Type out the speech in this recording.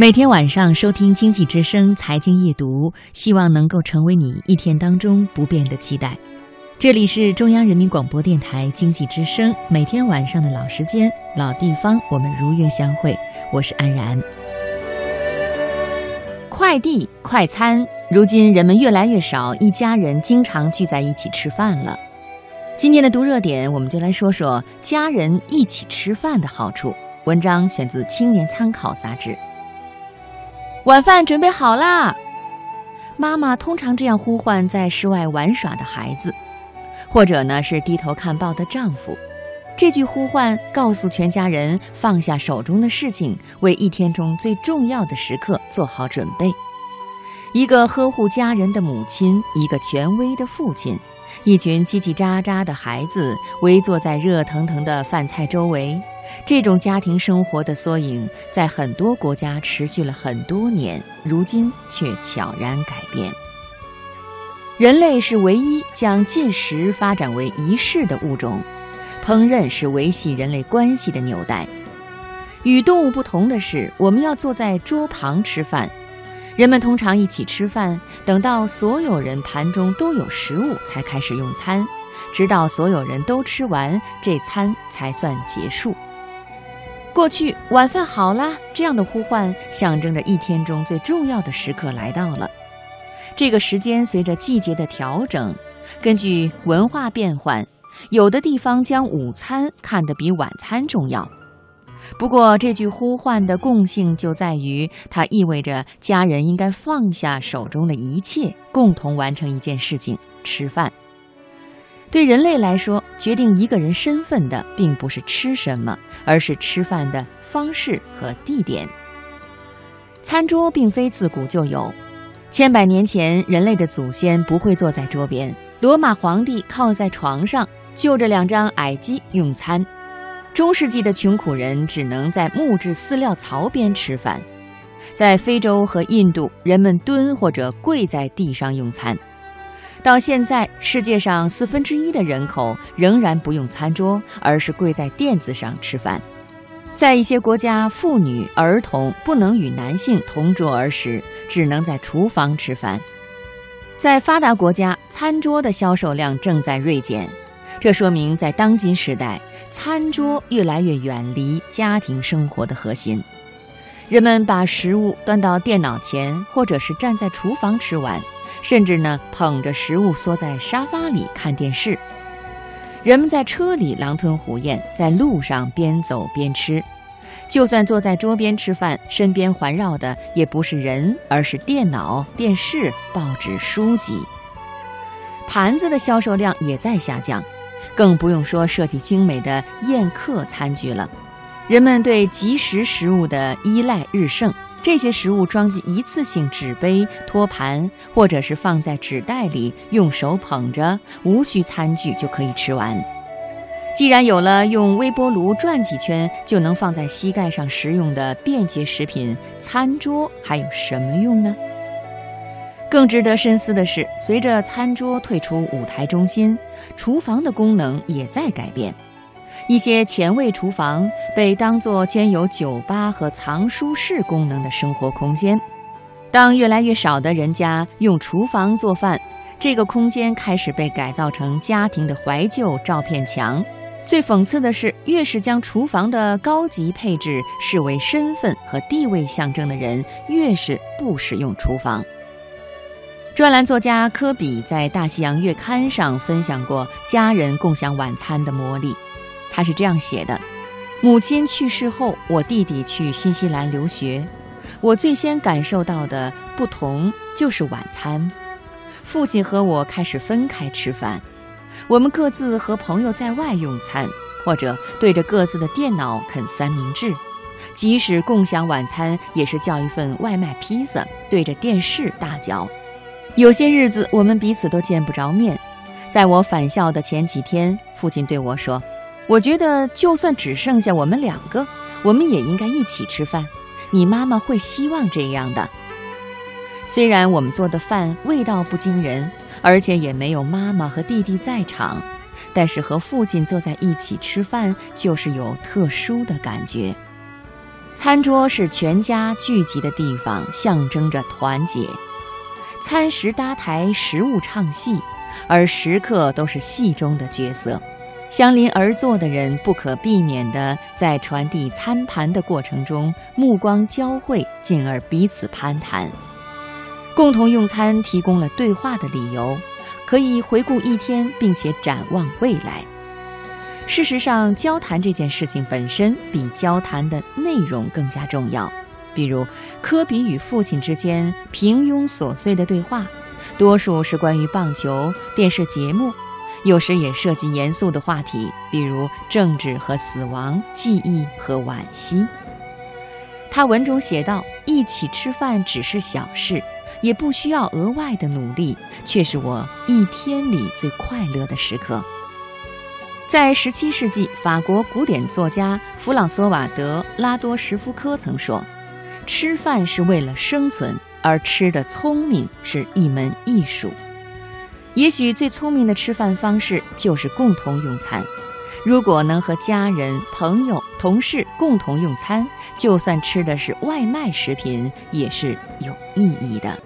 每天晚上收听《经济之声》财经夜读，希望能够成为你一天当中不变的期待。这里是中央人民广播电台经济之声，每天晚上的老时间、老地方，我们如约相会。我是安然。快递、快餐，如今人们越来越少一家人经常聚在一起吃饭了。今天的读热点，我们就来说说家人一起吃饭的好处。文章选自《青年参考》杂志。晚饭准备好啦！妈妈通常这样呼唤在室外玩耍的孩子，或者呢是低头看报的丈夫。这句呼唤告诉全家人放下手中的事情，为一天中最重要的时刻做好准备。一个呵护家人的母亲，一个权威的父亲，一群叽叽喳喳的孩子围坐在热腾腾的饭菜周围。这种家庭生活的缩影，在很多国家持续了很多年，如今却悄然改变。人类是唯一将进食发展为仪式的物种，烹饪是维系人类关系的纽带。与动物不同的是，我们要坐在桌旁吃饭。人们通常一起吃饭，等到所有人盘中都有食物，才开始用餐，直到所有人都吃完，这餐才算结束。过去晚饭好啦，这样的呼唤象征着一天中最重要的时刻来到了。这个时间随着季节的调整，根据文化变换，有的地方将午餐看得比晚餐重要。不过，这句呼唤的共性就在于，它意味着家人应该放下手中的一切，共同完成一件事情——吃饭。对人类来说，决定一个人身份的并不是吃什么，而是吃饭的方式和地点。餐桌并非自古就有，千百年前，人类的祖先不会坐在桌边。罗马皇帝靠在床上，就着两张矮几用餐。中世纪的穷苦人只能在木质饲料槽边吃饭。在非洲和印度，人们蹲或者跪在地上用餐。到现在，世界上四分之一的人口仍然不用餐桌，而是跪在垫子上吃饭。在一些国家，妇女、儿童不能与男性同桌而食，只能在厨房吃饭。在发达国家，餐桌的销售量正在锐减，这说明在当今时代，餐桌越来越远离家庭生活的核心。人们把食物端到电脑前，或者是站在厨房吃完。甚至呢，捧着食物缩在沙发里看电视。人们在车里狼吞虎咽，在路上边走边吃。就算坐在桌边吃饭，身边环绕的也不是人，而是电脑、电视、报纸、书籍。盘子的销售量也在下降，更不用说设计精美的宴客餐具了。人们对即食食物的依赖日盛。这些食物装进一次性纸杯、托盘，或者是放在纸袋里，用手捧着，无需餐具就可以吃完。既然有了用微波炉转几圈就能放在膝盖上食用的便捷食品，餐桌还有什么用呢？更值得深思的是，随着餐桌退出舞台中心，厨房的功能也在改变。一些前卫厨房被当作兼有酒吧和藏书室功能的生活空间。当越来越少的人家用厨房做饭，这个空间开始被改造成家庭的怀旧照片墙。最讽刺的是，越是将厨房的高级配置视为身份和地位象征的人，越是不使用厨房。专栏作家科比在《大西洋月刊》上分享过家人共享晚餐的魔力。他是这样写的：母亲去世后，我弟弟去新西兰留学。我最先感受到的不同就是晚餐。父亲和我开始分开吃饭，我们各自和朋友在外用餐，或者对着各自的电脑啃三明治。即使共享晚餐，也是叫一份外卖披萨，对着电视大嚼。有些日子，我们彼此都见不着面。在我返校的前几天，父亲对我说。我觉得，就算只剩下我们两个，我们也应该一起吃饭。你妈妈会希望这样的。虽然我们做的饭味道不惊人，而且也没有妈妈和弟弟在场，但是和父亲坐在一起吃饭，就是有特殊的感觉。餐桌是全家聚集的地方，象征着团结。餐食搭台，食物唱戏，而食客都是戏中的角色。相邻而坐的人不可避免地在传递餐盘的过程中目光交汇，进而彼此攀谈。共同用餐提供了对话的理由，可以回顾一天，并且展望未来。事实上，交谈这件事情本身比交谈的内容更加重要。比如，科比与父亲之间平庸琐碎的对话，多数是关于棒球、电视节目，有时也涉及严肃的话题，比如政治和死亡、记忆和惋惜。他文中写道：“一起吃饭只是小事，也不需要额外的努力，却是我一天里最快乐的时刻。”在17世纪，法国古典作家弗朗索瓦·德拉多什夫科曾说：“吃饭是为了生存，而吃的聪明是一门艺术。也许最聪明的吃饭方式就是共同用餐。如果能和家人、朋友、同事共同用餐，就算吃的是外卖食品，也是有意义的。”